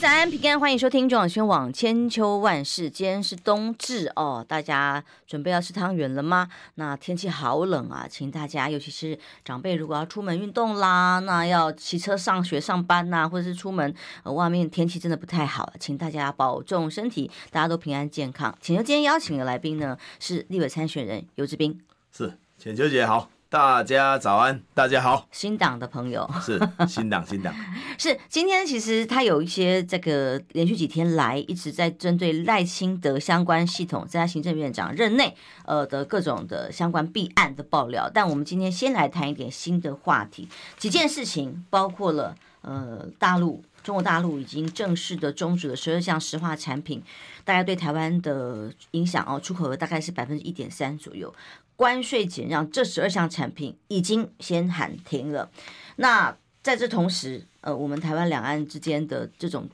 早安，平安，欢迎收听中广宣网千秋万世。今天是冬至哦，大家准备要吃汤圆了吗？那天气好冷啊，请大家，尤其是长辈，如果要出门运动啦，那要骑车上学上班呐、或者是出门，呃，外面天气真的不太好，请大家保重身体，大家都平安健康。浅秋今天邀请的来宾呢，是立委参选人游志斌，是浅秋姐好。大家早安，大家好。新党的朋友是新党，新党 是今天其实他有一些这个连续几天来一直在针对赖清德相关系统在他行政院长任内呃的各种的相关弊案的爆料，但我们今天先来谈一点新的话题，几件事情包括了呃大陆中国大陆已经正式的终止了十二项石化产品，大家对台湾的影响哦，出口额大概是百分之一点三左右。关税减让，这十二项产品已经先喊停了。那在这同时，呃，我们台湾两岸之间的这种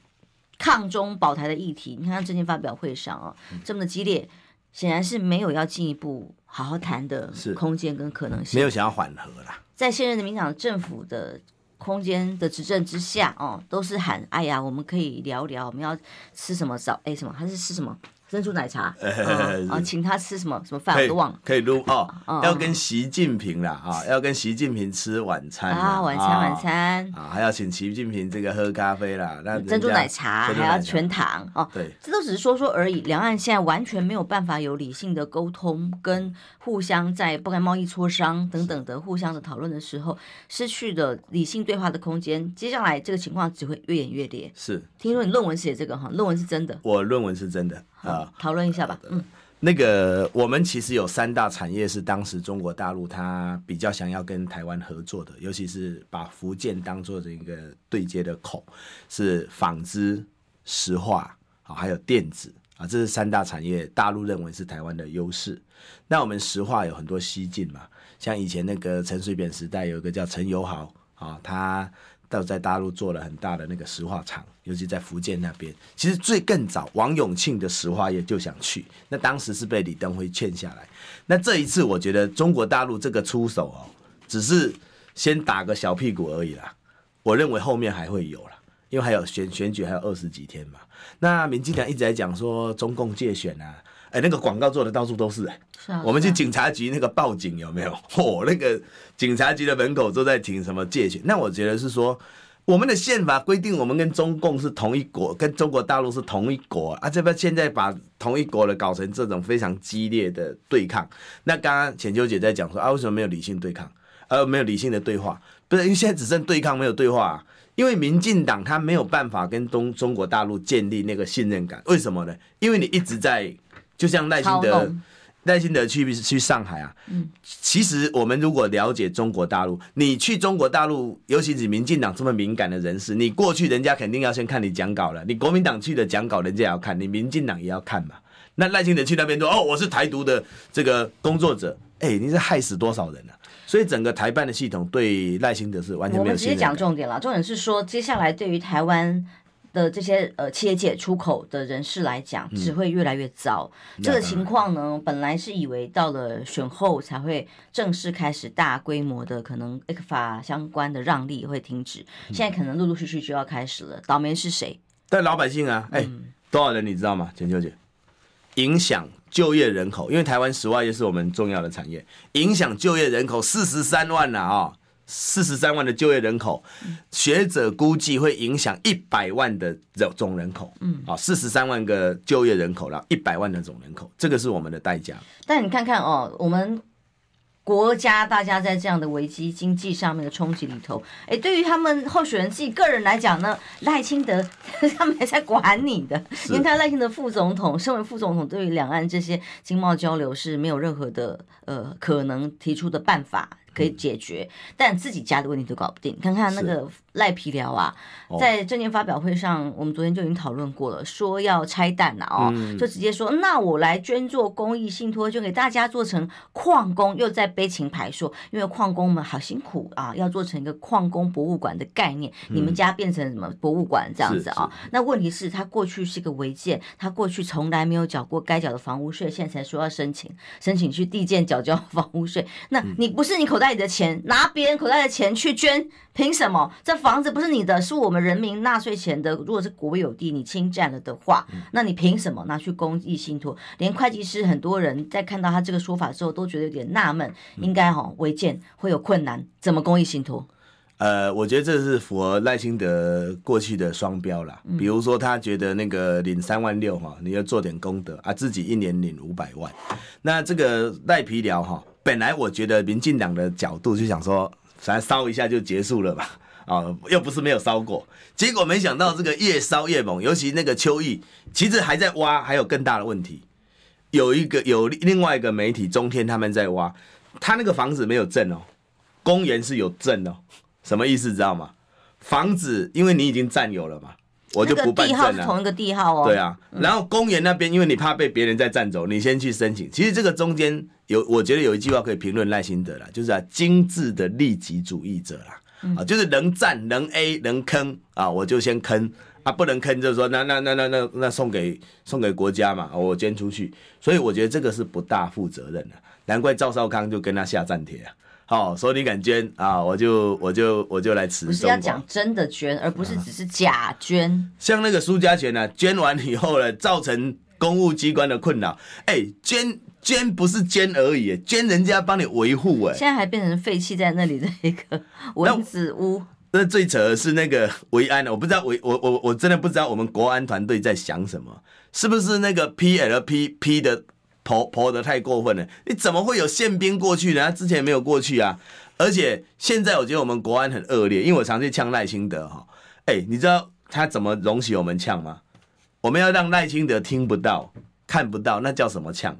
抗中保台的议题，你看他最近发表会上啊，这么的激烈，显然是没有要进一步好好谈的空间跟可能性，没有想要缓和啦。在现任的民进党政府的空间的执政之下，哦，都是喊，哎呀，我们可以聊聊，我们要吃什么早，哎，什么还是吃什么？珍珠奶茶，啊，请他吃什么什么饭我都忘了。可以录哦，要跟习近平啦啊，要跟习近平吃晚餐啊，晚餐晚餐啊，还要请习近平这个喝咖啡啦，那珍珠奶茶还要全糖哦。对，这都只是说说而已。两岸现在完全没有办法有理性的沟通，跟互相在不管贸易磋商等等的互相的讨论的时候，失去了理性对话的空间。接下来这个情况只会越演越烈。是，听说你论文写这个哈，论文是真的。我论文是真的。啊，讨论一下吧。嗯，那个我们其实有三大产业是当时中国大陆它比较想要跟台湾合作的，尤其是把福建当做这个对接的口，是纺织、石化啊，还有电子啊，这是三大产业，大陆认为是台湾的优势。那我们石化有很多西进嘛，像以前那个陈水扁时代有一个叫陈友豪啊，他。到在大陆做了很大的那个石化厂，尤其在福建那边。其实最更早，王永庆的石化业就想去，那当时是被李登辉劝下来。那这一次，我觉得中国大陆这个出手哦，只是先打个小屁股而已啦。我认为后面还会有啦，因为还有选选举还有二十几天嘛。那民进党一直在讲说中共借选啊。哎，那个广告做的到处都是哎，是啊，我们去警察局那个报警有没有？嚯，那个警察局的门口都在停什么借钱？那我觉得是说，我们的宪法规定我们跟中共是同一国，跟中国大陆是同一国啊，这边现在把同一国的搞成这种非常激烈的对抗。那刚刚浅秋姐在讲说啊，为什么没有理性对抗，而没有理性的对话？不是，因为现在只剩对抗没有对话啊，因为民进党他没有办法跟中中国大陆建立那个信任感，为什么呢？因为你一直在。就像赖清德，赖清德去去上海啊。嗯，其实我们如果了解中国大陆，你去中国大陆，尤其是民进党这么敏感的人士，你过去人家肯定要先看你讲稿了。你国民党去的讲稿，人家也要看，你民进党也要看嘛。那赖清德去那边说，哦，我是台独的这个工作者，哎、欸，你是害死多少人啊？所以整个台办的系统对赖清德是完全没有直接讲重点了，重点是说，接下来对于台湾。的这些呃企业界出口的人士来讲，只会越来越糟。嗯、这个情况呢，本来是以为到了选后才会正式开始大规模的可能 ECFA 相关的让利会停止，现在可能陆陆续续就要开始了。倒霉是谁？但老百姓啊！哎、嗯，多少人你知道吗？浅秋姐，影响就业人口，因为台湾石化业是我们重要的产业，影响就业人口四十三万了啊、哦。四十三万的就业人口，学者估计会影响一百万的总人口。嗯，好，四十三万个就业人口了，一百万的总人口，这个是我们的代价。但你看看哦，我们。国家大家在这样的危机经济上面的冲击里头，哎，对于他们候选人自己个人来讲呢，赖清德 他们还在管你的。因为他赖清德副总统，身为副总统，对于两岸这些经贸交流是没有任何的呃可能提出的办法可以解决，但自己家的问题都搞不定。看看那个赖皮寮啊，在证件发表会上，我们昨天就已经讨论过了，说要拆弹了哦，就直接说那我来捐做公益信托，就给大家做成矿工，又在悲情牌说，因为矿工们好辛苦啊，要做成一个矿工博物馆的概念，你们家变成什么博物馆这样子啊？那问题是，他过去是个违建，他过去从来没有缴过该缴的房屋税，现在才说要申请，申请去地建缴交 房屋税，那你不是你口袋里的钱拿别人口袋的钱去捐，凭什么？这房子不是你的，是我们人民纳税钱的。如果是国有地，你侵占了的话，那你凭什么拿去公益信托？连会计师很多人在看到他这个说法之后，都觉得有点纳闷。应该哈违建会有困难，怎么公益信托？呃，我觉得这是符合赖清德过去的双标啦。比如说，他觉得那个领三万六哈，你要做点功德啊，自己一年领五百万。那这个赖皮寮哈。本来我觉得民进党的角度就想说，反正烧一下就结束了吧，啊，又不是没有烧过，结果没想到这个越烧越猛，尤其那个邱毅，其实还在挖，还有更大的问题，有一个有另外一个媒体中天他们在挖，他那个房子没有证哦，公园是有证哦，什么意思知道吗？房子因为你已经占有了嘛。我就不办证了。同一个地号哦。对啊，然后公园那边，因为你怕被别人再占走，你先去申请。其实这个中间有，我觉得有一句话可以评论赖心德啦，就是啊，精致的利己主义者啦，啊，就是能占能 A 能坑啊，我就先坑啊，不能坑就是说那那那那那那送给送给国家嘛，我捐出去。所以我觉得这个是不大负责任的，难怪赵少康就跟他下战帖啊。好，所以你敢捐啊？我就我就我就来辞。不是要讲真的捐，而不是只是假捐。啊、像那个苏家全呢、啊，捐完以后呢，造成公务机关的困扰。哎、欸，捐捐不是捐而已，捐人家帮你维护。哎，现在还变成废弃在那里的一个蚊子屋。那，那最扯的是那个维安，我不知道维我我我真的不知道我们国安团队在想什么，是不是那个 PLPP 的？跑跑的太过分了！你怎么会有宪兵过去呢？之前没有过去啊！而且现在我觉得我们国安很恶劣，因为我常去呛赖清德哈。哎，你知道他怎么容许我们呛吗？我们要让赖清德听不到、看不到，那叫什么呛？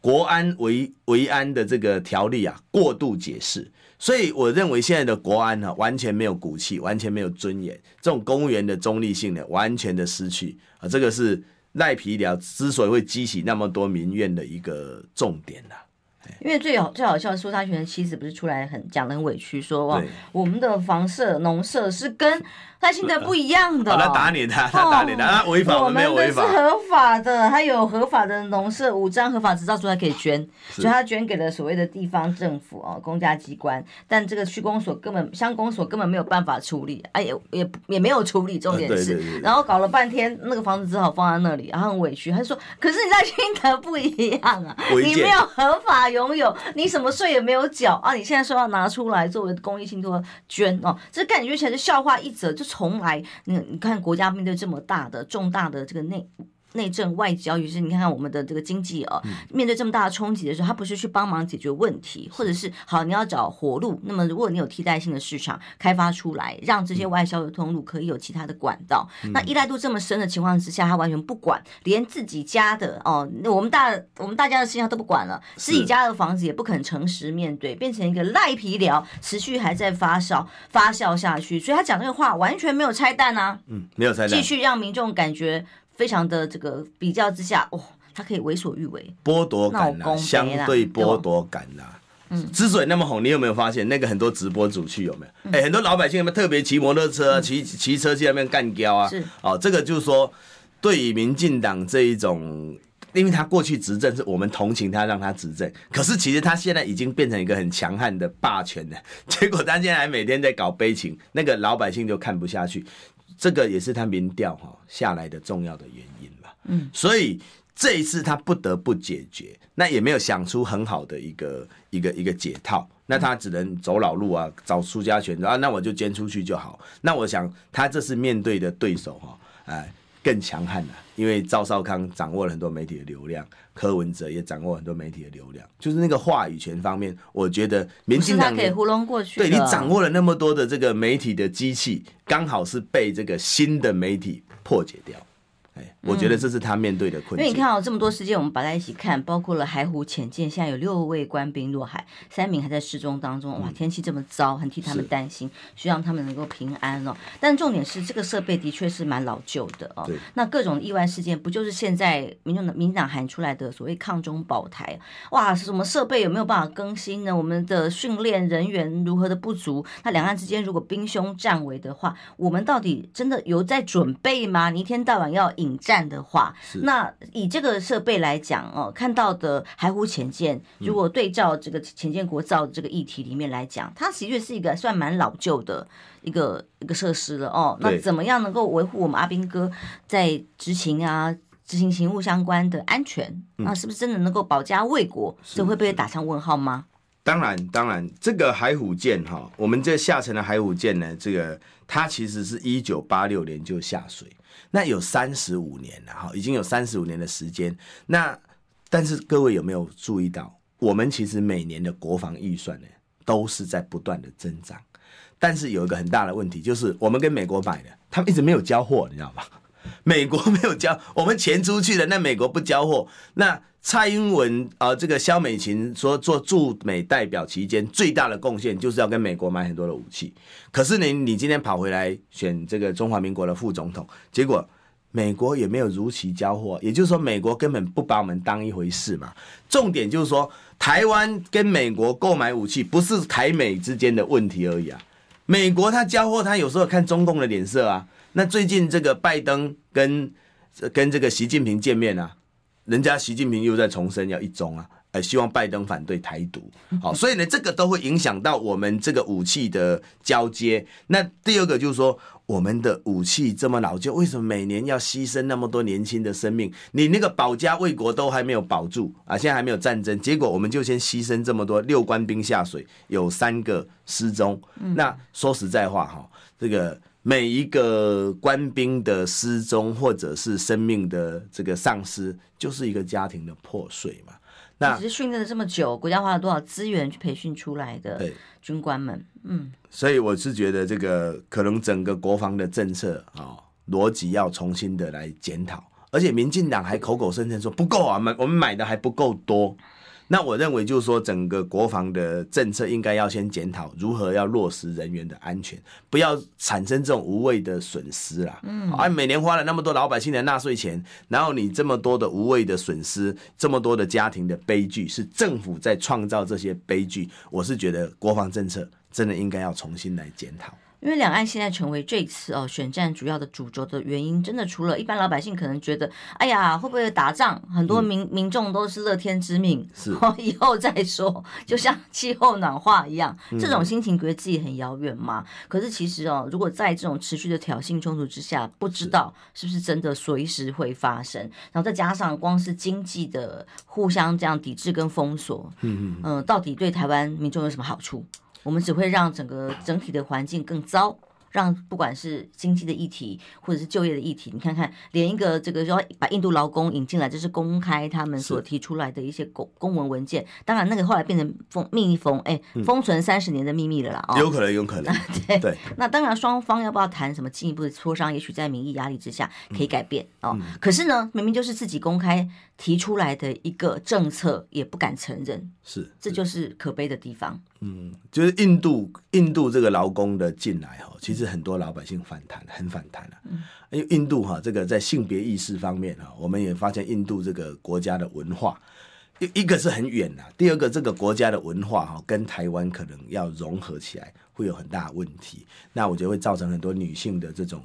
国安维维安的这个条例啊，过度解释。所以我认为现在的国安呢，完全没有骨气，完全没有尊严，这种公务员的中立性呢，完全的失去啊！这个是。赖皮寮之所以会激起那么多民怨的一个重点呢、啊，因为最好最好笑，苏沙全的妻子不是出来很讲的很委屈，说哇，我们的房舍农舍是跟。赖清德不一样的，他打你的，他打你的，他违法，没有违法，是合法的，他有合法的农舍五张合法执照，出来可以捐，所以他捐给了所谓的地方政府哦，公家机关，但这个区公所根本乡公所根本没有办法处理，哎也也也没有处理，重点是，然后搞了半天那个房子只好放在那里，然后很委屈，他就说，可是你在新德不一样啊，你没有合法拥有，你什么税也没有缴啊，你现在说要拿出来作为公益信托捐哦，这感觉起来是笑话一则，就。从来，你你看国家面对这么大的重大的这个内。内政外交，于是你看看我们的这个经济啊，面对这么大的冲击的时候，他不是去帮忙解决问题，或者是好你要找活路。那么如果你有替代性的市场开发出来，让这些外销的通路可以有其他的管道，那依赖度这么深的情况之下，他完全不管，连自己家的哦，我们大我们大家的事情他都不管了，自己家的房子也不肯诚实面对，变成一个赖皮寮，持续还在发酵发酵下去。所以他讲这个话完全没有拆弹啊，嗯，没有拆弹，继续让民众感觉。非常的这个比较之下，哦，他可以为所欲为，剥夺感啦，相对剥夺感啦。嗯，之所以那么红，你有没有发现那个很多直播主去有没有？哎、嗯，很多老百姓有没有特别骑摩托车、骑骑、嗯、车去那边干譙啊？是哦，这个就是说，对于民进党这一种，因为他过去执政是我们同情他，让他执政，可是其实他现在已经变成一个很强悍的霸权了，结果他现在还每天在搞悲情，那个老百姓就看不下去。这个也是他民调哈下来的重要的原因嘛。嗯，所以这一次他不得不解决，那也没有想出很好的一个一个一个解套，那他只能走老路啊，找苏家权啊，那我就捐出去就好。那我想他这次面对的对手哈，哎。更强悍了，因为赵少康掌握了很多媒体的流量，柯文哲也掌握很多媒体的流量，就是那个话语权方面，我觉得民进党可以糊弄过去。对，你掌握了那么多的这个媒体的机器，刚好是被这个新的媒体破解掉。哎，我觉得这是他面对的困境。因为你看哦这么多事件，我们把在一起看，包括了海虎潜舰，现在有六位官兵落海，三名还在失踪当中。哇，天气这么糟，很替他们担心，希望他们能够平安哦。但重点是，这个设备的确是蛮老旧的哦。那各种意外事件，不就是现在民众的民进党喊出来的所谓抗中保台？哇，什么设备有没有办法更新呢？我们的训练人员如何的不足？那两岸之间如果兵凶战危的话，我们到底真的有在准备吗？你一天到晚要引战的话，那以这个设备来讲哦，看到的海虎潜舰，如果对照这个潜舰国造的这个议题里面来讲，嗯、它其实是一个算蛮老旧的一个一个设施了哦。那怎么样能够维护我们阿兵哥在执勤啊执行勤务相关的安全？那是不是真的能够保家卫国？这会不会打上问号吗？当然，当然，这个海虎舰哈，我们这下沉的海虎舰呢，这个它其实是一九八六年就下水。那有三十五年了哈，已经有三十五年的时间。那但是各位有没有注意到，我们其实每年的国防预算呢，都是在不断的增长。但是有一个很大的问题，就是我们跟美国买的，他们一直没有交货，你知道吗？美国没有交，我们钱出去了，那美国不交货，那。蔡英文啊、呃，这个萧美琴说做驻美代表期间最大的贡献就是要跟美国买很多的武器。可是呢，你今天跑回来选这个中华民国的副总统，结果美国也没有如期交货，也就是说，美国根本不把我们当一回事嘛。重点就是说，台湾跟美国购买武器不是台美之间的问题而已啊。美国他交货，他有时候看中共的脸色啊。那最近这个拜登跟跟这个习近平见面啊。人家习近平又在重申要一中啊，呃，希望拜登反对台独，好，所以呢，这个都会影响到我们这个武器的交接。那第二个就是说，我们的武器这么老旧，为什么每年要牺牲那么多年轻的生命？你那个保家卫国都还没有保住啊，现在还没有战争，结果我们就先牺牲这么多，六官兵下水，有三个失踪。那说实在话哈，这个。每一个官兵的失踪，或者是生命的这个丧失，就是一个家庭的破碎嘛。那其实训练了这么久，国家花了多少资源去培训出来的军官们？嗯，所以我是觉得这个可能整个国防的政策啊，逻辑要重新的来检讨。而且民进党还口口声声说不够啊，买我们买的还不够多。那我认为就是说，整个国防的政策应该要先检讨如何要落实人员的安全，不要产生这种无谓的损失啦。嗯，啊，每年花了那么多老百姓的纳税钱，然后你这么多的无谓的损失，这么多的家庭的悲剧，是政府在创造这些悲剧。我是觉得国防政策真的应该要重新来检讨。因为两岸现在成为这次哦选战主要的主轴的原因，真的除了一般老百姓可能觉得，哎呀会不会打仗？很多民、嗯、民众都是乐天之命，是哦以后再说，就像气候暖化一样，这种心情觉得自己很遥远嘛。嗯、可是其实哦，如果在这种持续的挑衅冲突之下，不知道是不是真的随时会发生。然后再加上光是经济的互相这样抵制跟封锁，嗯嗯、呃，到底对台湾民众有什么好处？我们只会让整个整体的环境更糟。让不管是经济的议题，或者是就业的议题，你看看，连一个这个要把印度劳工引进来，这是公开他们所提出来的一些公公文文件。当然，那个后来变成封秘密封，哎，封存三十年的秘密了啦。哦，有可能，有可能。对对。那当然，双方要不要谈什么进一步的磋商？也许在民意压力之下可以改变哦。可是呢，明明就是自己公开提出来的一个政策，也不敢承认。是，这就是可悲的地方。嗯，就是印度印度这个劳工的进来哈，其实很多老百姓反弹，很反弹啊。嗯，因为印度哈这个在性别意识方面哈，我们也发现印度这个国家的文化，一一个是很远呐，第二个这个国家的文化哈跟台湾可能要融合起来会有很大的问题，那我觉得会造成很多女性的这种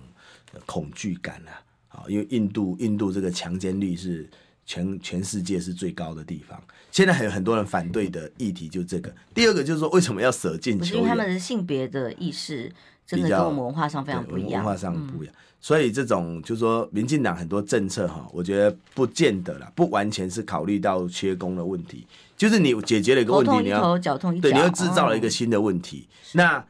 恐惧感啊。啊，因为印度印度这个强奸率是。全全世界是最高的地方，现在还有很多人反对的议题就这个。第二个就是说，为什么要舍近求远？因为他们的性别的意识真的跟我们文化上非常不一样。文化上不一样，嗯、所以这种就是说，民进党很多政策哈，我觉得不见得啦，不完全是考虑到缺工的问题，就是你解决了一个问题，你要对，你又制造了一个新的问题，哦、那。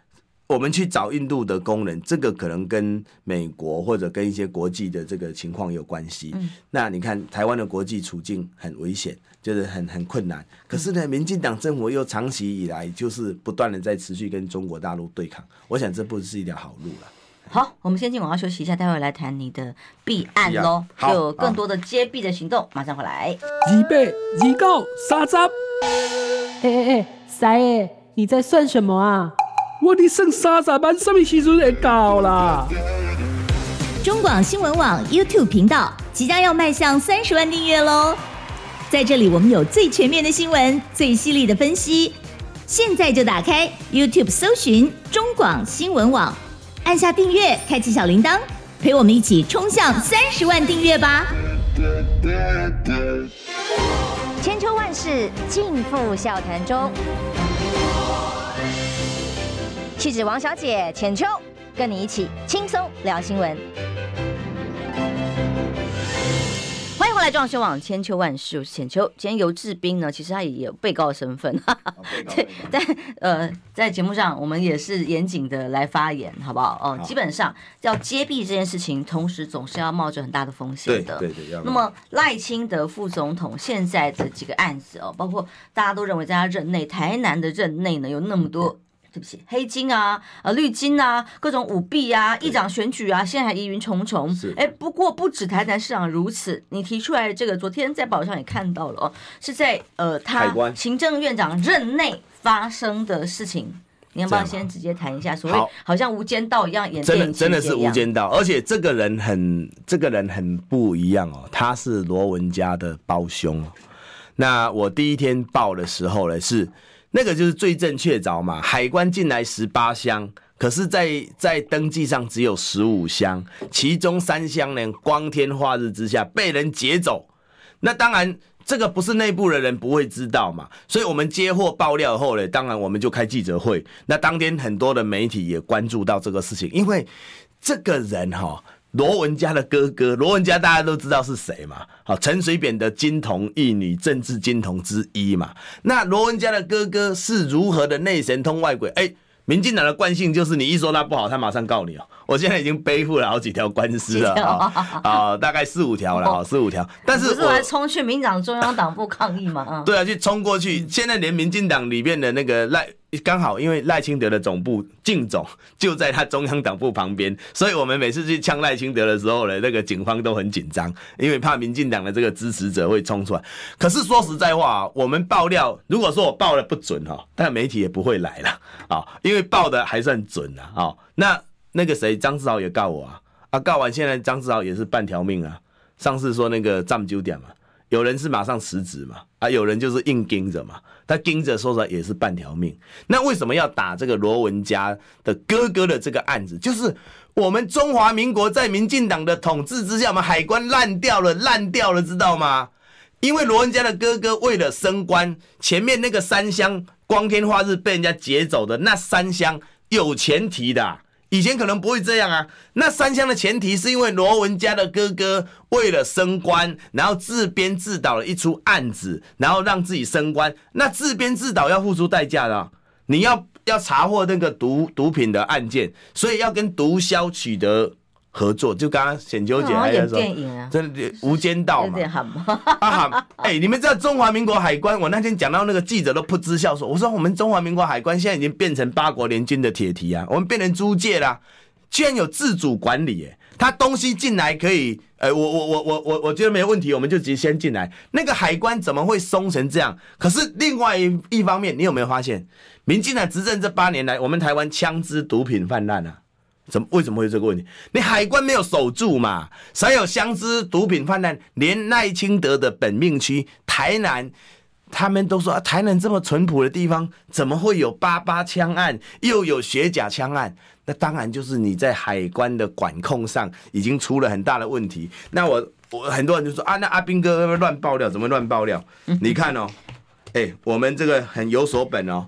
我们去找印度的工人，这个可能跟美国或者跟一些国际的这个情况有关系。嗯、那你看台湾的国际处境很危险，就是很很困难。可是呢，民进党政府又长期以来就是不断的在持续跟中国大陆对抗。我想这不是一条好路了。好，我们先进广告休息一下，待会来谈你的弊案喽，好，有更多的揭弊的行动，马上回来。二八二九三十，哎哎哎，三爷，你在算什么啊？我的剩三十万，什么时阵会到啦？中广新闻网 YouTube 频道即将要迈向三十万订阅喽！在这里，我们有最全面的新闻，最犀利的分析。现在就打开 YouTube 搜寻中广新闻网，按下订阅，开启小铃铛，陪我们一起冲向三十万订阅吧！千秋万世尽付笑谈中，气质王小姐浅秋，跟你一起轻松聊新闻。欢迎回来，中广新网千秋万世，我是浅秋。今天游志斌呢，其实他也有被告的身份，哈哈对，但呃，在节目上我们也是严谨的来发言，好不好？哦、呃，基本上要揭弊这件事情，同时总是要冒着很大的风险的。对对对。那么赖清德副总统现在的几个案子哦，包括大家都认为在他任内，台南的任内呢有那么多。对不起，黑金啊，呃，绿金啊，各种舞弊啊，议长选举啊，现在还疑云重重。哎，不过不止台南市长如此，你提出来的这个，昨天在报上也看到了哦，是在呃他行政院长任内发生的事情。你要不要先直接谈一下？所谓好像无间道一样演真的，真的是无间道，而且这个人很这个人很不一样哦，他是罗文家的胞兄。那我第一天报的时候呢是。那个就是最正确凿嘛，海关进来十八箱，可是在，在在登记上只有十五箱，其中三箱呢，光天化日之下被人劫走。那当然，这个不是内部的人不会知道嘛，所以我们接获爆料后呢，当然我们就开记者会。那当天很多的媒体也关注到这个事情，因为这个人哈。罗文家的哥哥，罗文家大家都知道是谁嘛？好，陈水扁的金童玉女，政治金童之一嘛。那罗文家的哥哥是如何的内神通外鬼？哎、欸，民进党的惯性就是你一说他不好，他马上告你哦。我现在已经背负了好几条官司了啊、哦，大概四五条了啊，四五条。但是我，不是还冲去民进党中央党部抗议吗？对啊，去冲过去。现在连民进党里面的那个赖。刚好，因为赖清德的总部竞总就在他中央党部旁边，所以我们每次去呛赖清德的时候呢，那个警方都很紧张，因为怕民进党的这个支持者会冲出来。可是说实在话啊，我们爆料，如果说我报的不准哈，但媒体也不会来了啊，因为报的还算准啊。哦那那个谁，张志豪也告我啊，啊，告完现在张志豪也是半条命啊。上次说那个占九点嘛。有人是马上辞职嘛，啊，有人就是硬盯着嘛，他盯着说出来也是半条命。那为什么要打这个罗文家的哥哥的这个案子？就是我们中华民国在民进党的统治之下，我们海关烂掉了，烂掉了，知道吗？因为罗文家的哥哥为了升官，前面那个三箱光天化日被人家劫走的那三箱有前提的。以前可能不会这样啊，那三枪的前提是因为罗文家的哥哥为了升官，然后自编自导了一出案子，然后让自己升官。那自编自导要付出代价的，你要要查获那个毒毒品的案件，所以要跟毒枭取得。合作就刚刚显秋姐还在说，真的无间道嘛？啊哎、欸，你们知道中华民国海关？我那天讲到那个记者都噗嗤笑说：“我说我们中华民国海关现在已经变成八国联军的铁蹄啊，我们变成租界啦，居然有自主管理，哎，他东西进来可以，哎，我我我我我我觉得没有问题，我们就直接先进来。那个海关怎么会松成这样？可是另外一一方面，你有没有发现，民进党执政这八年来，我们台湾枪支毒品泛滥啊？”怎么为什么会有这个问题？你海关没有守住嘛？才有枪支毒品泛滥，连赖清德的本命区台南，他们都说啊，台南这么淳朴的地方，怎么会有八八枪案，又有血甲枪案？那当然就是你在海关的管控上已经出了很大的问题。那我我很多人就说啊，那阿兵哥会不会乱爆料？怎么乱爆料？你看哦，哎，我们这个很有所本哦。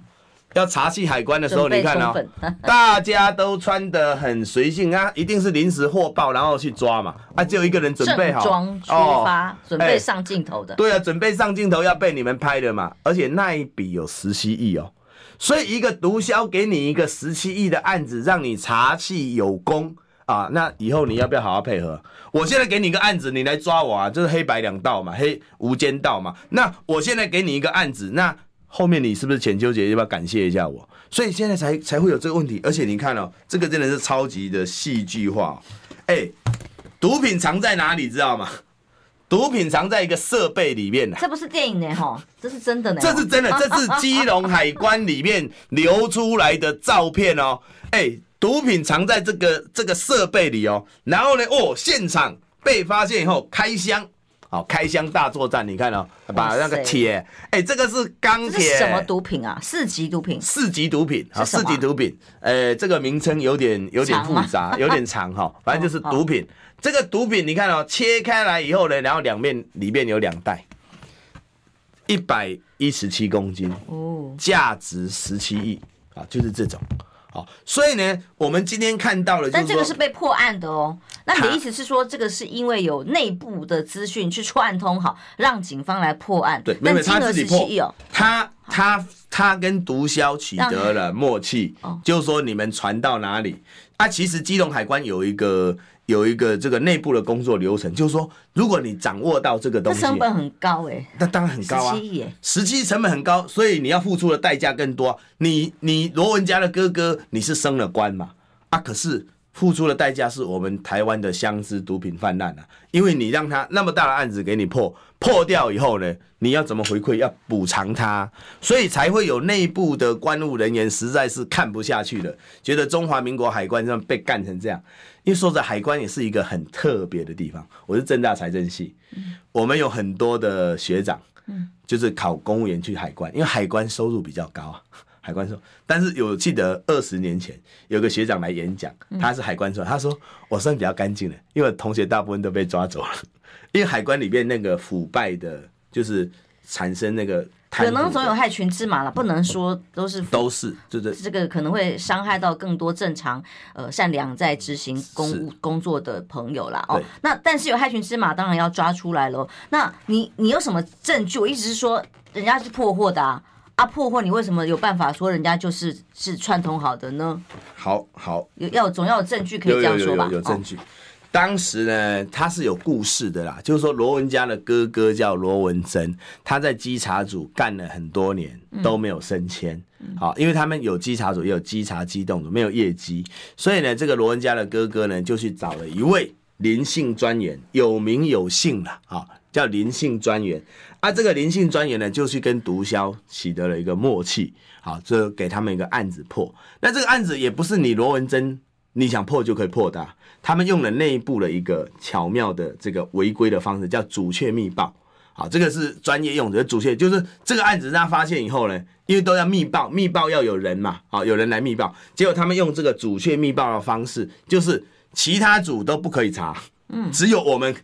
要查缉海关的时候，你看哦，大家都穿得很随性啊，一定是临时获报，然后去抓嘛。啊，只有一个人准备好，正装出发，准备上镜头的。对啊，准备上镜头要被你们拍的嘛。而且那一笔有十七亿哦，所以一个毒枭给你一个十七亿的案子，让你查缉有功啊。那以后你要不要好好配合？我现在给你一个案子，你来抓我啊，就是黑白两道嘛，黑无间道嘛。那我现在给你一个案子，那。后面你是不是浅秋姐要不要感谢一下我？所以现在才才会有这个问题。而且你看哦，这个真的是超级的戏剧化。哎，毒品藏在哪里？知道吗？毒品藏在一个设备里面呢。这不是电影呢，哈，这是真的呢。这是真的，这是基隆海关里面流出来的照片哦。哎，毒品藏在这个这个设备里哦。然后呢，哦，现场被发现以后开箱，好，开箱大作战。你看哦，把那个铁，哎，这个是钢铁。什么毒品啊？四级毒品。四级毒品，好，四级毒品。呃，这个名称有点有点复杂，有点长哈。反正就是毒品。这个毒品你看哦，切开来以后呢，然后两面里面有两袋，一百一十七公斤，哦，价值十七亿啊，就是这种，好，所以呢，我们今天看到了，但这个是被破案的哦。那你的意思是说，这个是因为有内部的资讯去串通好，让警方来破案？对，没有他自己破，他他他跟毒枭取得了默契，就是说你们传到哪里？啊，其实基隆海关有一个。有一个这个内部的工作流程，就是说，如果你掌握到这个东西，成本很高哎，那当然很高啊，十七亿，十七成本很高，所以你要付出的代价更多。你你罗文家的哥哥，你是升了官嘛？啊，可是付出的代价是我们台湾的相思毒品泛滥啊，因为你让他那么大的案子给你破破掉以后呢，你要怎么回馈？要补偿他，所以才会有内部的官务人员实在是看不下去了，觉得中华民国海关这样被干成这样。因为说在海关也是一个很特别的地方。我是政大财政系，我们有很多的学长，就是考公务员去海关，因为海关收入比较高啊。海关说，但是有记得二十年前有个学长来演讲，他是海关说，他说我算比较干净的，因为同学大部分都被抓走了，因为海关里面那个腐败的，就是产生那个。可能总有害群之马了，不能说都是都是，对对，这个可能会伤害到更多正常呃善良在执行公务工作的朋友啦。哦。那但是有害群之马，当然要抓出来喽。那你你有什么证据？我一直是说人家是破获的啊，啊破获，你为什么有办法说人家就是是串通好的呢？好好，有要总要有证据可以这样说吧？有，有，有，有证据。哦当时呢，他是有故事的啦，就是说罗文家的哥哥叫罗文珍，他在稽查组干了很多年都没有升迁，好，因为他们有稽查组也有稽查机动组，没有业绩，所以呢，这个罗文家的哥哥呢就去找了一位林姓专员，有名有姓了，啊，叫林姓专员，啊，这个林姓专员呢就去跟毒枭取得了一个默契，好，就给他们一个案子破，那这个案子也不是你罗文珍你想破就可以破的啊。他们用了内部的一个巧妙的这个违规的方式，叫阻却密报。好，这个是专业用的阻却，就是这个案子让他发现以后呢，因为都要密报，密报要有人嘛，好，有人来密报。结果他们用这个阻却密报的方式，就是其他组都不可以查，嗯，只有我们，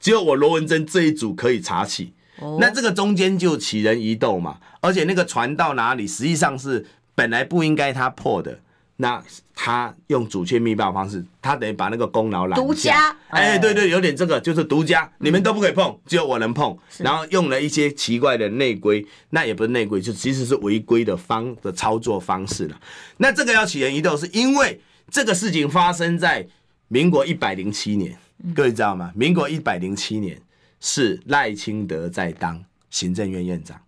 只有我罗文珍这一组可以查起。那这个中间就起人疑窦嘛，而且那个船到哪里，实际上是本来不应该他破的。那他用阻却密报方式，他等于把那个功劳揽。独家，哎，对对，有点这个就是独家，你们都不可以碰，只有我能碰。然后用了一些奇怪的内规，那也不是内规，就其实是违规的方的操作方式了。那这个要起人疑窦，是因为这个事情发生在民国一百零七年，各位知道吗？民国一百零七年是赖清德在当行政院院长，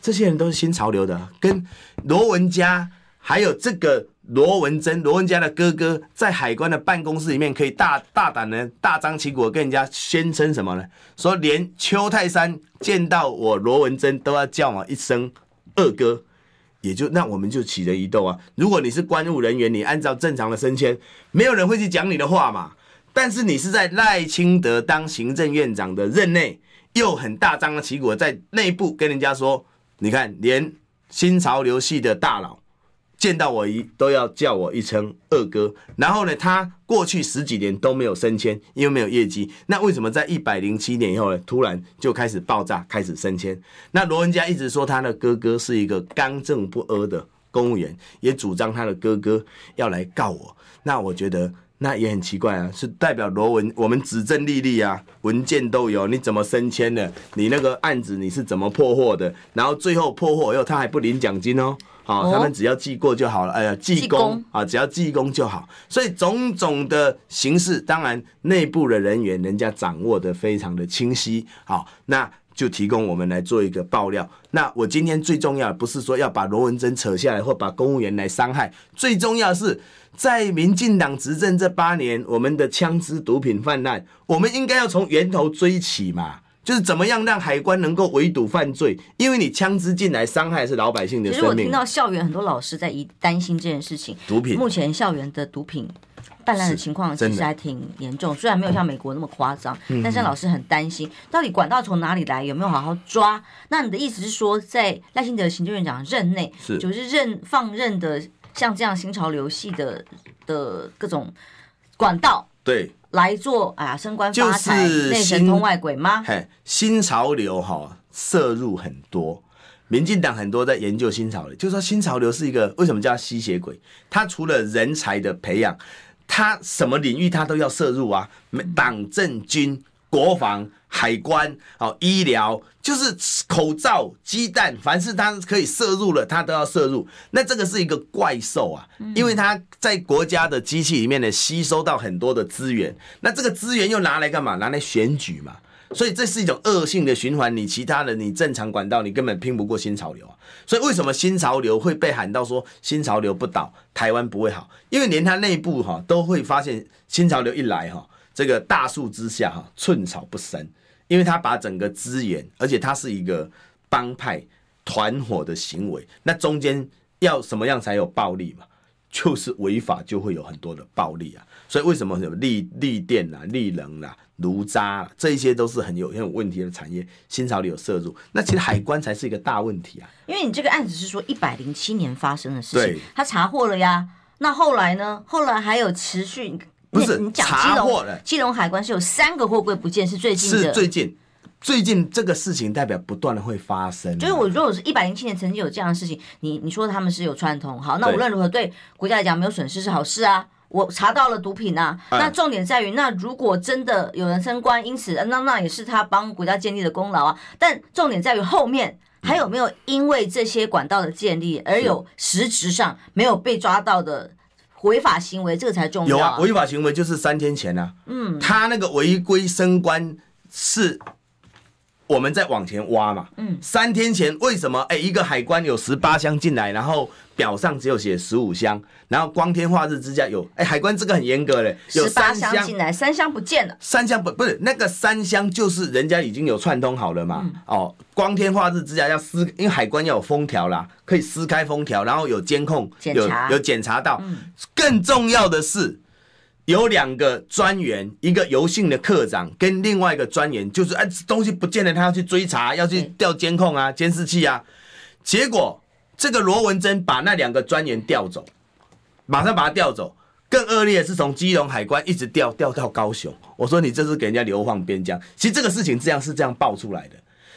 这些人都是新潮流的，跟罗文佳还有这个。罗文珍，罗文佳的哥哥，在海关的办公室里面，可以大大胆的、大张旗鼓跟人家宣称什么呢？说连邱泰山见到我罗文珍都要叫我一声二哥，也就那我们就起人疑窦啊。如果你是官务人员，你按照正常的升迁，没有人会去讲你的话嘛。但是你是在赖清德当行政院长的任内，又很大张的旗鼓在内部跟人家说，你看连新潮流系的大佬。见到我一都要叫我一声二哥，然后呢，他过去十几年都没有升迁，因为没有业绩。那为什么在一百零七年以后呢，突然就开始爆炸，开始升迁？那罗文嘉一直说他的哥哥是一个刚正不阿的公务员，也主张他的哥哥要来告我。那我觉得那也很奇怪啊，是代表罗文我们指证历历啊，文件都有，你怎么升迁的？你那个案子你是怎么破获的？然后最后破获以后他还不领奖金哦。好，他们只要记过就好了。哎呀，记功啊，只要记功就好。所以种种的形式，当然内部的人员人家掌握的非常的清晰。好，那就提供我们来做一个爆料。那我今天最重要的不是说要把罗文珍扯下来，或把公务员来伤害，最重要的是在民进党执政这八年，我们的枪支毒品泛滥，我们应该要从源头追起嘛。就是怎么样让海关能够围堵犯罪？因为你枪支进来伤害是老百姓的生命。其实我听到校园很多老师在疑担心这件事情。毒品目前校园的毒品泛滥的情况其实还挺严重，虽然没有像美国那么夸张，但是老师很担心，到底管道从哪里来，有没有好好抓？那你的意思是说，在赖清德行政院长任内，是就是任放任的像这样新潮流系的的各种管道？对。来做啊，升官发财，内神通外鬼吗？嘿，新潮流哈，摄入很多，民进党很多在研究新潮流，就是说新潮流是一个为什么叫吸血鬼？它除了人才的培养，他什么领域他都要涉入啊，党政军。国防、海关、哦，医疗，就是口罩、鸡蛋，凡是他可以摄入了，他都要摄入。那这个是一个怪兽啊，因为他在国家的机器里面呢，吸收到很多的资源。那这个资源又拿来干嘛？拿来选举嘛。所以这是一种恶性的循环。你其他的，你正常管道，你根本拼不过新潮流啊。所以为什么新潮流会被喊到说新潮流不倒，台湾不会好？因为连它内部哈都会发现，新潮流一来哈。这个大树之下哈，寸草不生，因为他把整个资源，而且他是一个帮派团伙的行为，那中间要什么样才有暴力嘛？就是违法就会有很多的暴力啊。所以为什么什么利利电啊、利能啦、炉渣这一些都是很有很有问题的产业，新潮流有涉入，那其实海关才是一个大问题啊。因为你这个案子是说一百零七年发生的事情，他查获了呀。那后来呢？后来还有持续。不是你讲查获了，基隆海关是有三个货柜不见，是最近的。是最近，最近这个事情代表不断的会发生。就是我如果是一百零七年曾经有这样的事情，你你说他们是有串通，好，那无论如何对国家来讲没有损失是好事啊。我查到了毒品啊，那重点在于，那如果真的有人升官，因此那那也是他帮国家建立的功劳啊。但重点在于后面还有没有因为这些管道的建立而有实质上没有被抓到的。违法行为，这个才重要。有啊，违法行为就是三天前啊，嗯，他那个违规升官是我们在往前挖嘛，嗯，三天前为什么？哎，一个海关有十八箱进来，然后。表上只有写十五箱，然后光天化日之下有，哎，海关这个很严格嘞，有三箱。进来，三箱不见了，三箱不不是那个三箱就是人家已经有串通好了嘛，嗯、哦，光天化日之下要撕，因为海关要有封条啦，可以撕开封条，然后有监控，有有检查到，嗯、更重要的是有两个专员，一个游姓的课长跟另外一个专员，就是哎东西不见了，他要去追查，要去调监控啊，监视器啊，结果。这个罗文珍把那两个专员调走，马上把他调走。更恶劣的是从基隆海关一直调调到高雄。我说你这是给人家流放边疆。其实这个事情这样是这样爆出来的。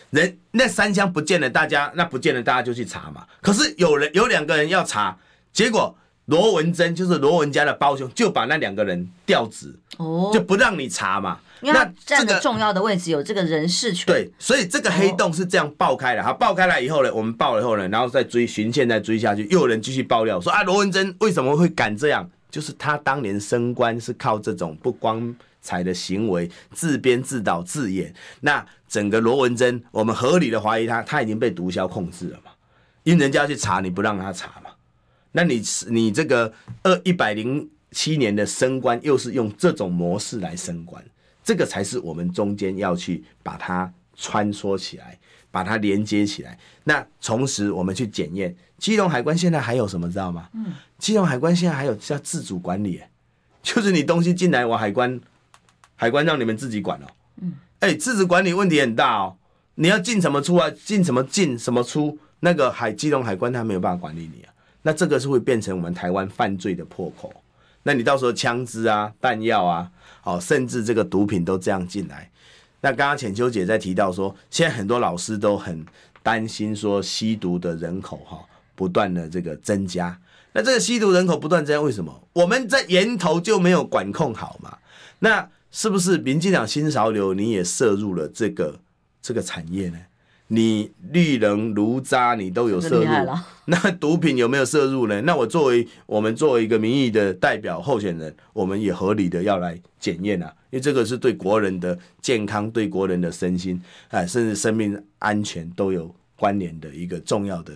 人那三箱不见了，大家那不见了，大家就去查嘛。可是有人有两个人要查，结果罗文珍就是罗文家的胞兄，就把那两个人调职，哦，就不让你查嘛。因为他站的重要的位置有这个人事权，对，所以这个黑洞是这样爆开的。好，爆开来以后呢，我们爆了以后呢，然后再追循线再追下去，又有人继续爆料说啊，罗文珍为什么会敢这样？就是他当年升官是靠这种不光彩的行为，自编自导自演。那整个罗文珍，我们合理的怀疑他，他已经被毒枭控制了嘛？因为人家要去查，你不让他查嘛？那你你这个二一百零七年的升官，又是用这种模式来升官？这个才是我们中间要去把它穿梭起来，把它连接起来。那同时我们去检验，基隆海关现在还有什么知道吗？嗯，基隆海关现在还有叫自主管理，就是你东西进来，我海关海关让你们自己管哦。嗯，哎，自主管理问题很大哦。你要进什么出啊？进什么进什么出？那个海基隆海关他没有办法管理你啊。那这个是会变成我们台湾犯罪的破口。那你到时候枪支啊、弹药啊。哦，甚至这个毒品都这样进来。那刚刚浅秋姐在提到说，现在很多老师都很担心说，吸毒的人口哈不断的这个增加。那这个吸毒人口不断增加，为什么？我们在源头就没有管控好嘛？那是不是民进党新潮流你也涉入了这个这个产业呢？你绿能如渣你都有摄入，那毒品有没有摄入呢？那我作为我们作为一个民意的代表候选人，我们也合理的要来检验啊，因为这个是对国人的健康、对国人的身心啊，甚至生命安全都有关联的一个重要的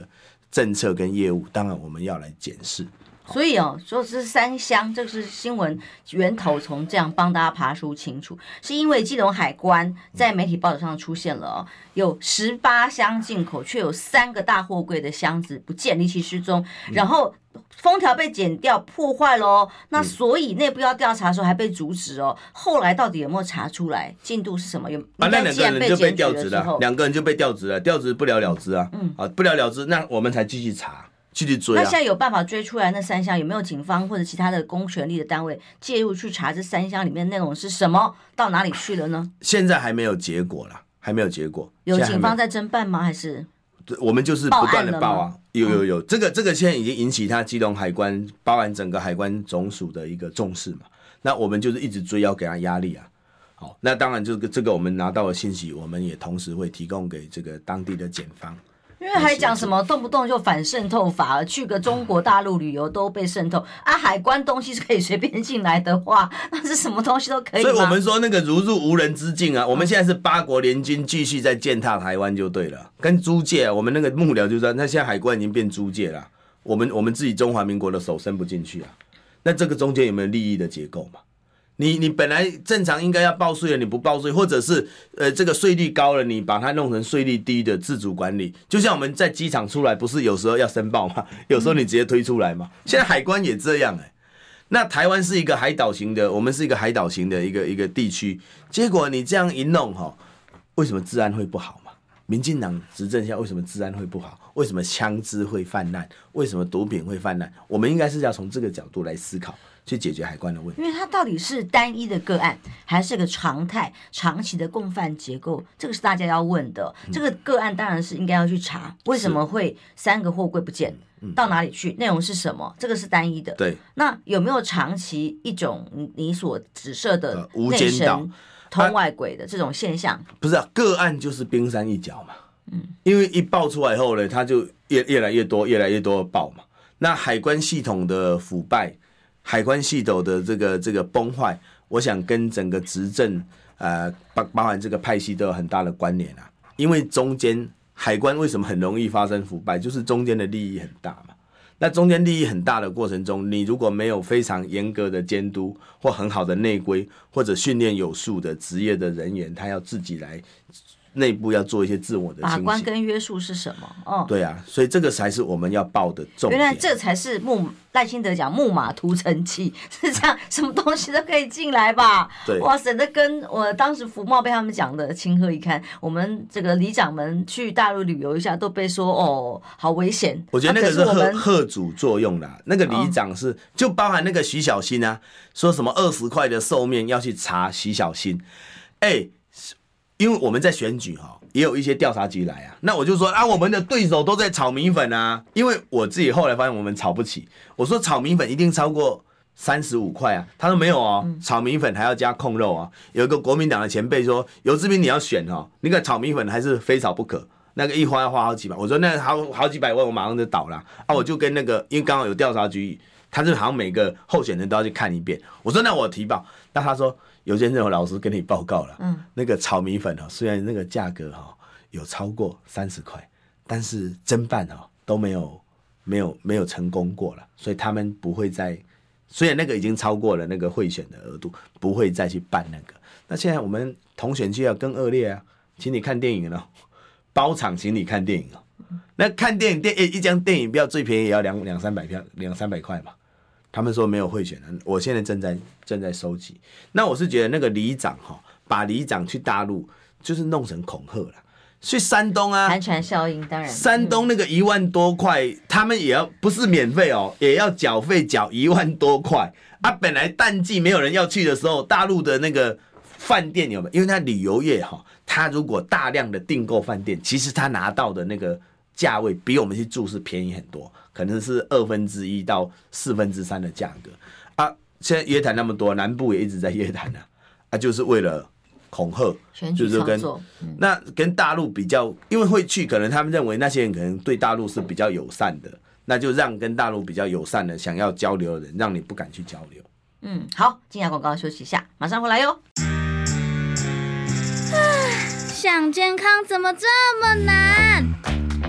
政策跟业务，当然我们要来检视。所以哦，说是三箱，这个是新闻源头，从这样帮大家爬梳清楚，是因为基隆海关在媒体报道上出现了哦，有十八箱进口，却有三个大货柜的箱子不见，离奇失踪，然后封条被剪掉破坏了哦，那所以内部要调查的时候还被阻止哦，后来到底有没有查出来，进度是什么？有啊，那两个人就被调职了，两个人就被调职了，调职不了了之啊，嗯，啊，不了了之，那我们才继续查。那现在有办法追出来那三箱有没有警方或者其他的公权力的单位介入去查这三箱里面内容是什么？到哪里去了呢？现在还没有结果啦，还没有结果。有警方在侦办吗？还是？我们就是不断的报啊，有有有，这个这个现在已经引起他基隆海关，包含整个海关总署的一个重视嘛。那我们就是一直追，要给他压力啊。好，那当然这个这个我们拿到的信息，我们也同时会提供给这个当地的检方。因为还讲什么动不动就反渗透法，去个中国大陆旅游都被渗透啊！海关东西是可以随便进来的话，那是什么东西都可以。所以我们说那个如入无人之境啊！我们现在是八国联军继续在践踏台湾就对了，跟租界啊，我们那个幕僚就说，那现在海关已经变租界了，我们我们自己中华民国的手伸不进去啊！那这个中间有没有利益的结构嘛？你你本来正常应该要报税的，你不报税，或者是呃这个税率高了，你把它弄成税率低的自主管理，就像我们在机场出来，不是有时候要申报吗？有时候你直接推出来嘛。现在海关也这样哎、那台湾是一个海岛型的，我们是一个海岛型的一个一个地区，结果你这样一弄哈，为什么治安会不好嘛？民进党执政下为什么治安会不好？为什么枪支会泛滥？为什么毒品会泛滥？我们应该是要从这个角度来思考。去解决海关的问题，因为它到底是单一的个案，还是个常态、长期的共犯结构？这个是大家要问的。嗯、这个个案当然是应该要去查，为什么会三个货柜不见，到哪里去，内容是什么？这个是单一的。对，那有没有长期一种你所指涉的无间道、通外鬼的这种现象？啊、不是、啊、个案就是冰山一角嘛。嗯，因为一爆出来以后呢，它就越越来越多，越来越多的爆嘛。那海关系统的腐败。海关系统的这个这个崩坏，我想跟整个执政，呃，包包含这个派系都有很大的关联啊。因为中间海关为什么很容易发生腐败，就是中间的利益很大嘛。那中间利益很大的过程中，你如果没有非常严格的监督，或很好的内规，或者训练有素的职业的人员，他要自己来。内部要做一些自我的把关跟约束是什么？哦，对啊，所以这个才是我们要报的重点。原来这才是木赖清德讲木马屠城记 是这样，什么东西都可以进来吧？对，哇塞，那跟我当时福茂被他们讲的情何以堪？我们这个里长们去大陆旅游一下都被说哦，好危险。我觉得那个是贺贺主作用的，那个里长是就包含那个徐小新啊，说什么二十块的寿面要去查徐小新，哎。因为我们在选举哈，也有一些调查局来啊，那我就说啊，我们的对手都在炒米粉啊，因为我自己后来发现我们炒不起，我说炒米粉一定超过三十五块啊，他说没有哦，炒米粉还要加控肉啊。有一个国民党的前辈说，游志斌你要选哦，那个炒米粉还是非炒不可，那个一花要花好几百，我说那好好几百万我马上就倒了。啊，我就跟那个，因为刚好有调查局，他是好像每个候选人都要去看一遍，我说那我提报，那他说。有些那种老师跟你报告了，嗯，那个炒米粉哦，虽然那个价格哈有超过三十块，但是侦办哦都没有没有没有成功过了，所以他们不会再，虽然那个已经超过了那个贿选的额度，不会再去办那个。那现在我们同选区要更恶劣啊，请你看电影了，包场请你看电影哦。那看电影电一张电影票最便宜也要两两三百票两三百块嘛。他们说没有贿选的，我现在正在正在收集。那我是觉得那个里长哈，把里长去大陆就是弄成恐吓了。去山东啊，寒蝉效应当然。山东那个一万多块，他们也要不是免费哦，也要缴费缴一万多块啊。本来淡季没有人要去的时候，大陆的那个饭店有没有？因为他旅游业哈，他如果大量的订购饭店，其实他拿到的那个。价位比我们去住是便宜很多，可能是二分之一到四分之三的价格啊。现在约谈那么多，南部也一直在约谈呢，啊，就是为了恐吓，就是跟嗯那跟大陆比较，因为会去，可能他们认为那些人可能对大陆是比较友善的，那就让跟大陆比较友善的想要交流的人，让你不敢去交流。嗯，好，进下广告休息一下，马上回来哟。想健康怎么这么难？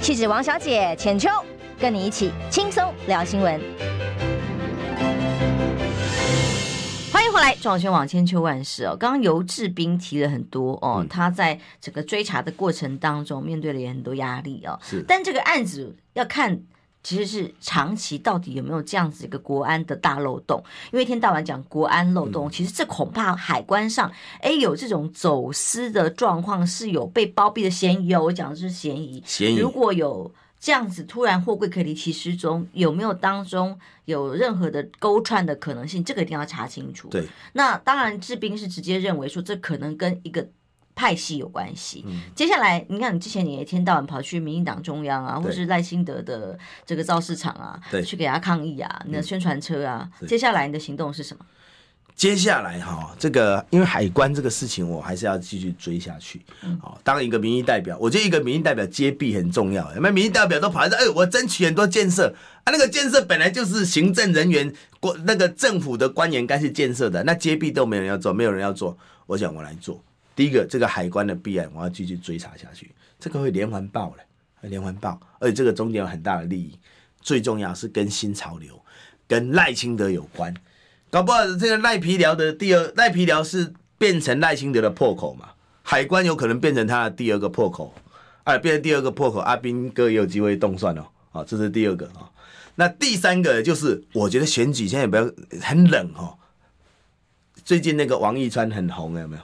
气质王小姐浅秋，跟你一起轻松聊新闻。欢迎回来，中广新闻网千秋万事哦。刚刚游志斌提了很多哦，嗯他在整个追查的过程当中，面对了也很多压力哦。是但这个案子要看。其实是长期到底有没有这样子一个国安的大漏洞？因为一天到晚讲国安漏洞，其实这恐怕海关上哎有这种走私的状况是有被包庇的嫌疑哦。我讲的是嫌疑，嫌疑如果有这样子突然货柜可以离奇失踪，有没有当中有任何的勾串的可能性？这个一定要查清楚。对，那当然志斌是直接认为说这可能跟一个。派系有关系。嗯、接下来，你看，你之前你一天到晚跑去民进党中央啊，或是赖清德的这个造市场啊，对去给他抗议啊，你的宣传车啊，嗯、接下来你的行动是什么？接下来哈，这个因为海关这个事情，我还是要继续追下去。好、嗯，当一个民意代表，我觉得一个民意代表接臂很重要。那民意代表都跑来说，哎，我争取很多建设啊，那个建设本来就是行政人员、国那个政府的官员该去建设的，那接臂都没有人要做，没有人要做，我想我来做。第一个，这个海关的弊案，我要继续追查下去。这个会连环爆了，连环爆，而且这个中间有很大的利益。最重要是跟新潮流、跟赖清德有关。搞不好这个赖皮寮的第二赖皮寮是变成赖清德的破口嘛？海关有可能变成他的第二个破口，哎，变成第二个破口，阿兵哥也有机会动算哦。啊，这是第二个啊。那第三个就是，我觉得选举现在也不要很冷哦。最近那个王一川很红，有没有？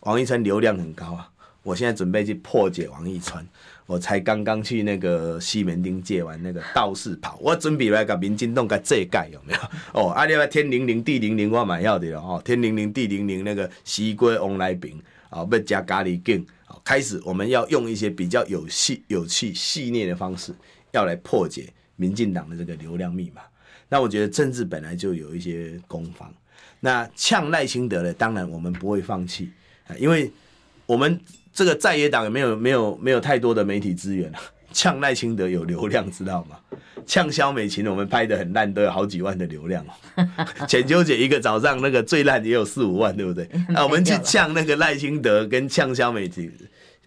王一川流量很高啊！我现在准备去破解王一川，我才刚刚去那个西门町借完那个道士跑，我准备来个民进党个这盖有没有？哦，啊，另外天灵灵地灵灵我买要的哦，天灵灵地灵灵那个西瓜往来饼啊，要加咖喱羹，好，开始我们要用一些比较有细、有趣、细腻的方式，要来破解民进党的这个流量密码。那我觉得政治本来就有一些攻防，那呛赖清德的，当然我们不会放弃。因为我们这个在野党也没有没有没有太多的媒体资源啊，呛赖清德有流量知道吗？呛肖美琴我们拍的很烂都有好几万的流量哦。浅秋姐一个早上那个最烂也有四五万，对不对？那我们去呛那个赖清德跟呛肖美琴，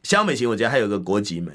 肖美琴我觉得还有个国籍门。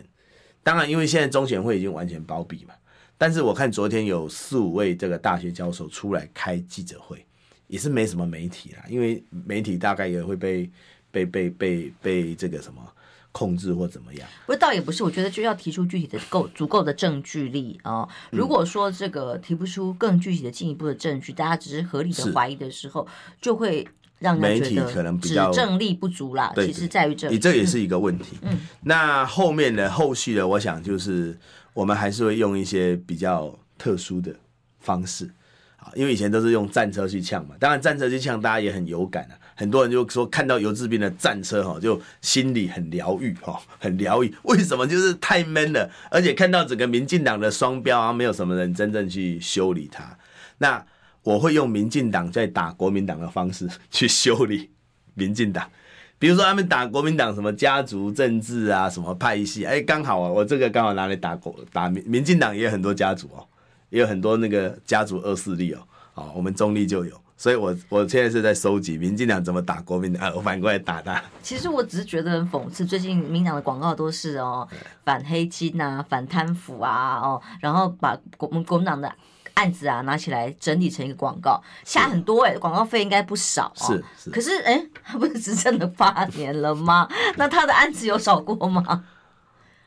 当然，因为现在中选会已经完全包庇嘛，但是我看昨天有四五位这个大学教授出来开记者会，也是没什么媒体啦，因为媒体大概也会被。被被被被这个什么控制或怎么样？不是，倒也不是。我觉得就要提出具体的够足够的证据力啊、哦。如果说这个提不出更具体的进一步的证据，大家只是合理的怀疑的时候，就会让媒体可能比较指证力不足啦。对，其实在于这里，你这也是一个问题。嗯，那后面的后续的，我想就是我们还是会用一些比较特殊的方式啊，因为以前都是用战车去呛嘛。当然，战车去呛，大家也很有感啊。很多人就说看到游志斌的战车哈，就心里很疗愈哈，很疗愈。为什么？就是太闷了，而且看到整个民进党的双标啊，没有什么人真正去修理他。那我会用民进党在打国民党的方式去修理民进党。比如说他们打国民党什么家族政治啊，什么派系，哎，刚好啊，我这个刚好拿来打国打民民进党也有很多家族哦，也有很多那个家族恶势力哦，哦，我们中立就有。所以我，我我现在是在收集民进党怎么打国民党，我反过来打他。其实我只是觉得很讽刺，最近民进党的广告都是哦反黑金啊、反贪腐啊哦，然后把国国民党的案子啊拿起来整理成一个广告，下很多哎、欸，广告费应该不少哦。是是。可是哎，他不是执政了八年了吗？那他的案子有少过吗？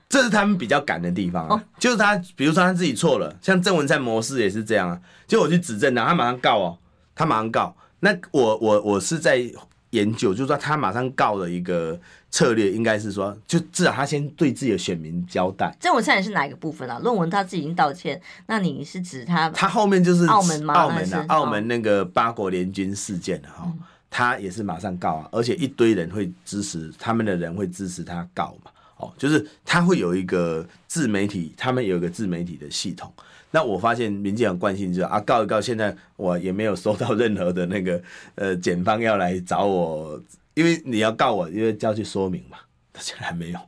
这是他们比较赶的地方啊，就是他，比如说他自己错了，像郑文灿模式也是这样啊，就我去指证他，他马上告哦。他马上告，那我我我是在研究，就是说他马上告的一个策略，应该是说，就至少他先对自己的选民交代。郑文灿是哪一个部分啊？论文他自己已经道歉，那你是指他？他后面就是澳门吗？澳门啊，澳门那个八国联军事件哈、嗯，他也是马上告啊，而且一堆人会支持，他们的人会支持他告嘛。哦，就是他会有一个自媒体，他们有一个自媒体的系统。那我发现民进党惯性就是啊，告一告，现在我也没有收到任何的那个呃检方要来找我，因为你要告我，因为就要去说明嘛，他现在还没有，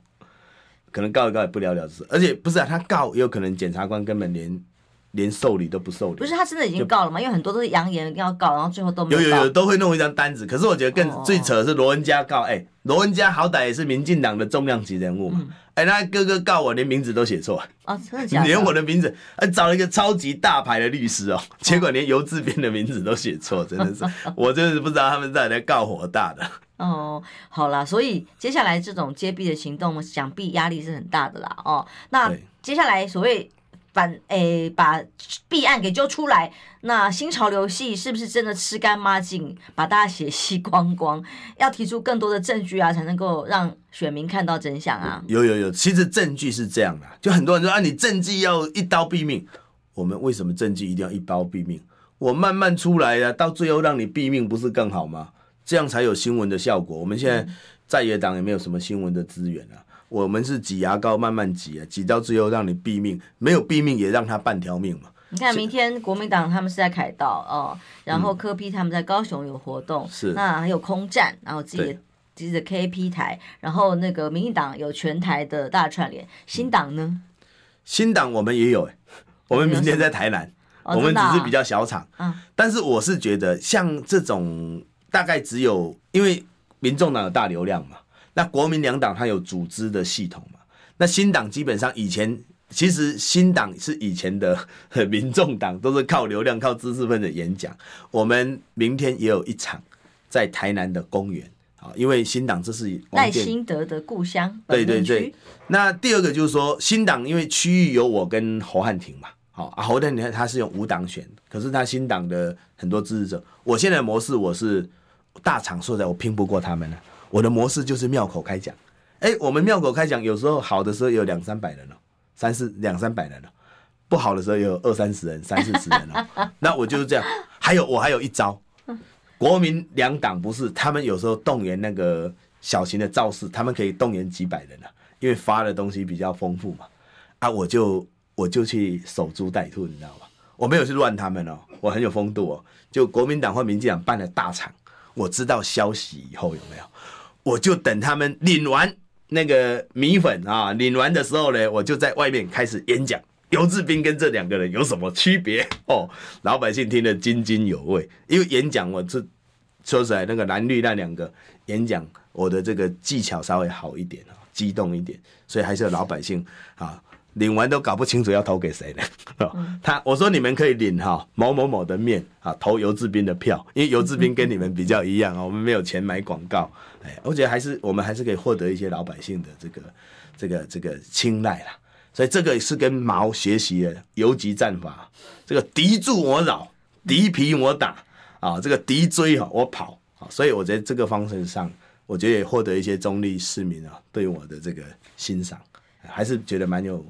可能告一告也不了了之，而且不是啊，他告也有可能检察官根本连连受理都不受理，不是他真的已经告了吗？因为很多都是扬言要告，然后最后都没有。有有有都会弄一张单子，可是我觉得更最扯的是罗文嘉告，哎、欸，罗文嘉好歹也是民进党的重量级人物嘛。嗯哎、欸，那哥哥告我，连名字都写错哦！真的假的？连我的名字，还、啊、找了一个超级大牌的律师哦，结果连游志斌的名字都写错，真的是，我真的是不知道他们在在告火大的。哦，好啦，所以接下来这种揭弊的行动，想必压力是很大的啦。哦，那接下来所谓。反诶、欸，把弊案给揪出来，那新潮流系是不是真的吃干抹净，把大家血吸光光？要提出更多的证据啊，才能够让选民看到真相啊！有有有，其实证据是这样的，就很多人说啊，你政绩要一刀毙命，我们为什么政绩一定要一刀毙命？我慢慢出来啊，到最后让你毙命，不是更好吗？这样才有新闻的效果。我们现在在野党也没有什么新闻的资源啊。我们是挤牙膏慢慢挤啊，挤到最后让你毙命，没有毙命也让他半条命嘛。你看明天国民党他们是在凯道哦，然后柯 P 他们在高雄有活动，嗯、是那还有空战，然后自己的自己的 KP 台，然后那个民进党有全台的大串联，新党呢？新党我们也有哎，我们明天在台南，哦、我们只是比较小场，嗯、哦，但是我是觉得像这种大概只有因为民众党有大流量嘛。那国民两党它有组织的系统嘛？那新党基本上以前其实新党是以前的民众党，都是靠流量、靠知识分子演讲。我们明天也有一场在台南的公园啊，因为新党这是赖新德的故乡。对对对。那第二个就是说，新党因为区域有我跟侯汉廷嘛，好啊，侯汉廷他是用无党选，可是他新党的很多支持者，我现在的模式我是大厂说的，我拼不过他们了。我的模式就是庙口开讲，哎，我们庙口开讲，有时候好的时候有两三百人了，三四两三百人了，不好的时候有二三十人、三四十人了。那我就是这样。还有我还有一招，国民两党不是他们有时候动员那个小型的造势，他们可以动员几百人了，因为发的东西比较丰富嘛。啊，我就我就去守株待兔，你知道吗？我没有去乱他们哦，我很有风度哦。就国民党或民进党办了大场，我知道消息以后有没有？我就等他们领完那个米粉啊，领完的时候呢，我就在外面开始演讲。游志斌跟这两个人有什么区别？哦，老百姓听得津津有味。因为演讲，我这说实在，那个蓝绿那两个演讲，我的这个技巧稍微好一点，激动一点，所以还是有老百姓啊。领完都搞不清楚要投给谁呢？他我说你们可以领哈某某某的面啊，投游志斌的票，因为游志斌跟你们比较一样啊，我们没有钱买广告，哎，我觉得还是我们还是可以获得一些老百姓的这个这个这个青睐啦。所以这个是跟毛学习的游击战法，这个敌驻我扰，敌疲我打啊，这个敌追哈我跑啊，所以我觉得这个方式上，我觉得也获得一些中立市民啊对我的这个欣赏。还是觉得蛮有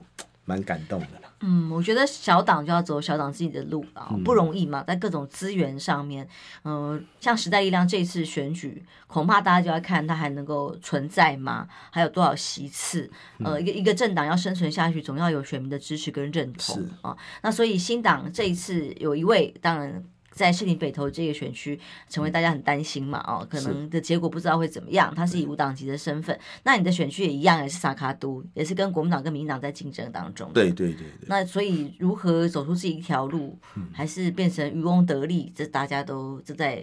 蛮感动的啦。嗯，我觉得小党就要走小党自己的路啊，不容易嘛，在各种资源上面，嗯、呃，像时代力量这次选举，恐怕大家就要看它还能够存在吗？还有多少席次？呃，一个一个政党要生存下去，总要有选民的支持跟认同啊。那所以新党这一次有一位，当然。在士林北投这个选区，成为大家很担心嘛？哦，可能的结果不知道会怎么样。他是以无党籍的身份，那你的选区也一样，也是萨卡都，也是跟国民党跟民党在竞争当中。对对对对。那所以如何走出这一条路，还是变成渔翁得利，这大家都就在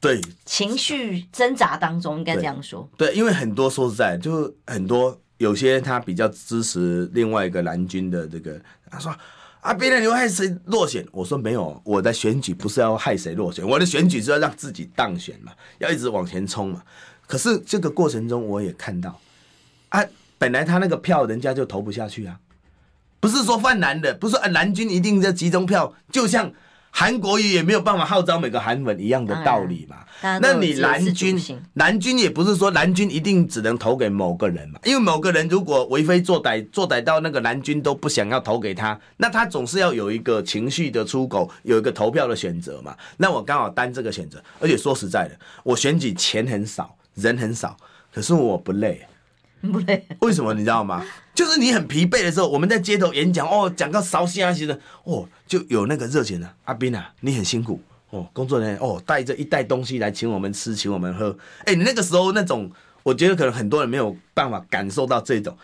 对情绪挣扎当中，应该这样说。对，因为很多说实在，就很多有些他比较支持另外一个蓝军的这个，他说。啊！别人你会害谁落选？我说没有，我的选举不是要害谁落选，我的选举是要让自己当选嘛，要一直往前冲嘛。可是这个过程中，我也看到，啊，本来他那个票人家就投不下去啊，不是说泛蓝的，不是说啊蓝军一定在集中票，就像韩国瑜也没有办法号召每个韩文一样的道理嘛。那你蓝军，蓝军也不是说蓝军一定只能投给某个人嘛，因为某个人如果为非作歹，作歹到那个蓝军都不想要投给他，那他总是要有一个情绪的出口，有一个投票的选择嘛。那我刚好担这个选择，而且说实在的，我选举钱很少，人很少，可是我不累。不累，为什么你知道吗？就是你很疲惫的时候，我们在街头演讲哦，讲到烧声啊，其实哦，就有那个热情的。阿斌啊，你很辛苦哦，工作人员哦，带着一袋东西来请我们吃，请我们喝。哎，你那个时候那种，我觉得可能很多人没有办法感受到这种。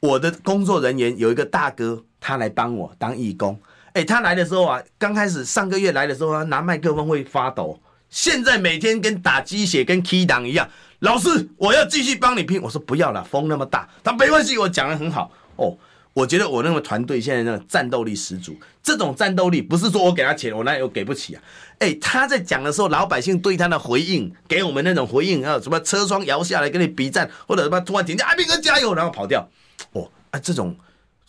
我的工作人员有一个大哥，他来帮我当义工。哎，他来的时候啊，刚开始上个月来的时候啊，拿麦克风会发抖，现在每天跟打鸡血、跟 key 档一样。老师，我要继续帮你拼。我说不要了，风那么大。他没关系，我讲的很好哦。我觉得我那个团队现在那个战斗力十足。这种战斗力不是说我给他钱，我那又给不起啊。哎，他在讲的时候，老百姓对他的回应，给我们那种回应啊，什么车窗摇下来跟你比战，或者什么突然停下，阿兵哥加油，然后跑掉。哦，啊，这种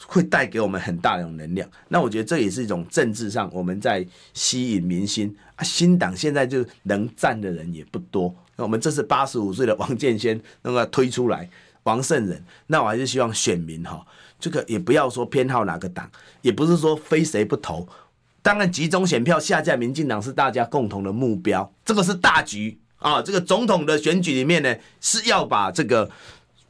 会带给我们很大的能量。那我觉得这也是一种政治上我们在吸引民心啊。新党现在就能站的人也不多。那我们这是八十五岁的王建煊那个推出来，王胜仁，那我还是希望选民哈，这个也不要说偏好哪个党，也不是说非谁不投，当然集中选票下架民进党是大家共同的目标，这个是大局啊。这个总统的选举里面呢，是要把这个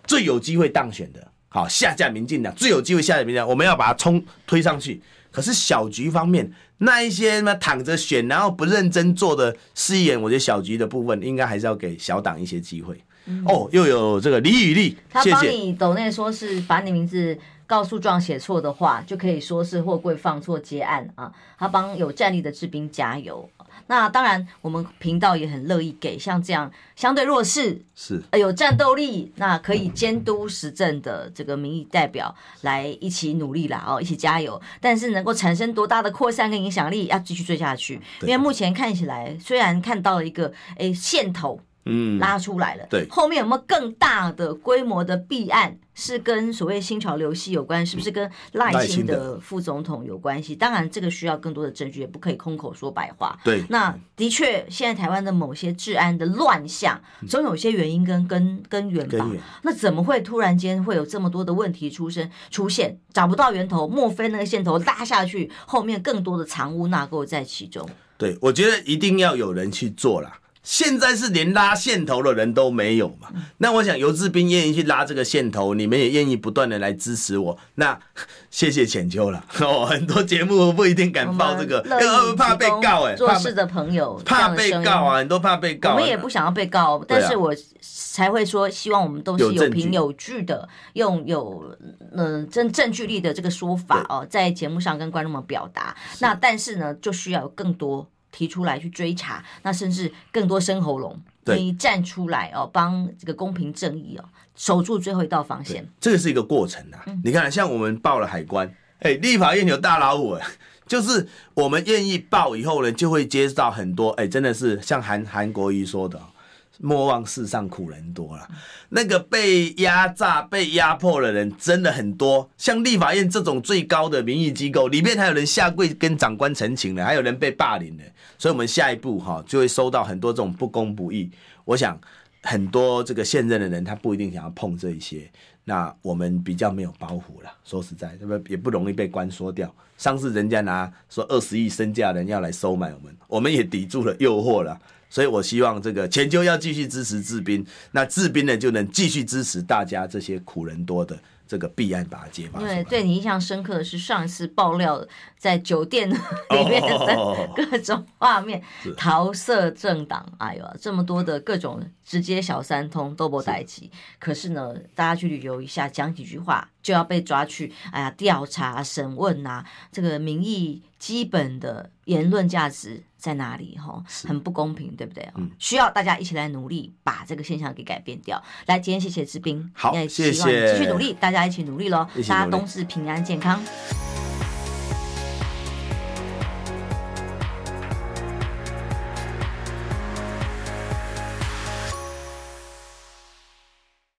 最有机会当选的，好下架民进党，最有机会下架民进党，我们要把它冲推上去。可是小局方面，那一些嘛躺着选，然后不认真做的市议员，我觉得小局的部分应该还是要给小党一些机会。嗯、哦，又有这个李雨丽，他帮你抖内说是把你名字告诉状写错的话，就可以说是货柜放错接案啊。他帮有战力的士兵加油。那当然，我们频道也很乐意给像这样相对弱势、是有战斗力、那可以监督实政的这个民意代表来一起努力啦哦，一起加油。但是能够产生多大的扩散跟影响力，要继续追下去。因为目前看起来，虽然看到了一个诶线头。嗯，拉出来了。对，后面有没有更大的规模的弊案是跟所谓新潮流系有关？是不是跟赖清德副总统有关系？当然，这个需要更多的证据，也不可以空口说白话。对，那的确，现在台湾的某些治安的乱象，总有些原因跟根根源吧。那怎么会突然间会有这么多的问题出生出现？找不到源头，莫非那个线头拉下去，后面更多的藏污纳垢在其中？对，我觉得一定要有人去做啦。现在是连拉线头的人都没有嘛？那我想游志斌愿意去拉这个线头，你们也愿意不断的来支持我，那 谢谢浅秋了哦。很多节目不一定敢报这个，呃，怕被告哎，做事的朋友怕被告啊，很多怕被告。我们也不想要被告，但是我才会说，希望我们都是有凭有据的，用有嗯证证据力的这个说法哦，在节目上跟观众们表达。那但是呢，就需要有更多。提出来去追查，那甚至更多生喉咙，愿意站出来哦，帮这个公平正义哦，守住最后一道防线。这个是一个过程啊。嗯、你看，像我们报了海关，哎，立法院有大老虎，就是我们愿意报以后呢，就会接到很多，哎，真的是像韩韩国瑜说的。莫忘世上苦人多了，那个被压榨、被压迫的人真的很多。像立法院这种最高的民意机构，里面还有人下跪跟长官陈情的，还有人被霸凌的。所以，我们下一步哈就会收到很多这种不公不义。我想，很多这个现任的人他不一定想要碰这一些。那我们比较没有包袱了。说实在，这不也不容易被关说掉。上次人家拿说二十亿身价的人要来收买我们，我们也抵住了诱惑了。所以，我希望这个钱就要继续支持志斌，那志斌呢就能继续支持大家这些苦人多的这个弊案把它揭发。因为对你印象深刻的是上一次爆料在酒店里面的 各种画面，桃色政党，哎呦，这么多的各种直接小三通都不带起。可是呢，大家去旅游一下，讲几句话就要被抓去，哎呀，调查审问啊，这个民意基本的言论价值。在哪里哈？很不公平，对不对？嗯，需要大家一起来努力，把这个现象给改变掉。来，今天谢谢志斌，好，也希望继续努力，谢谢大家一起努力喽，大家都是平安健康。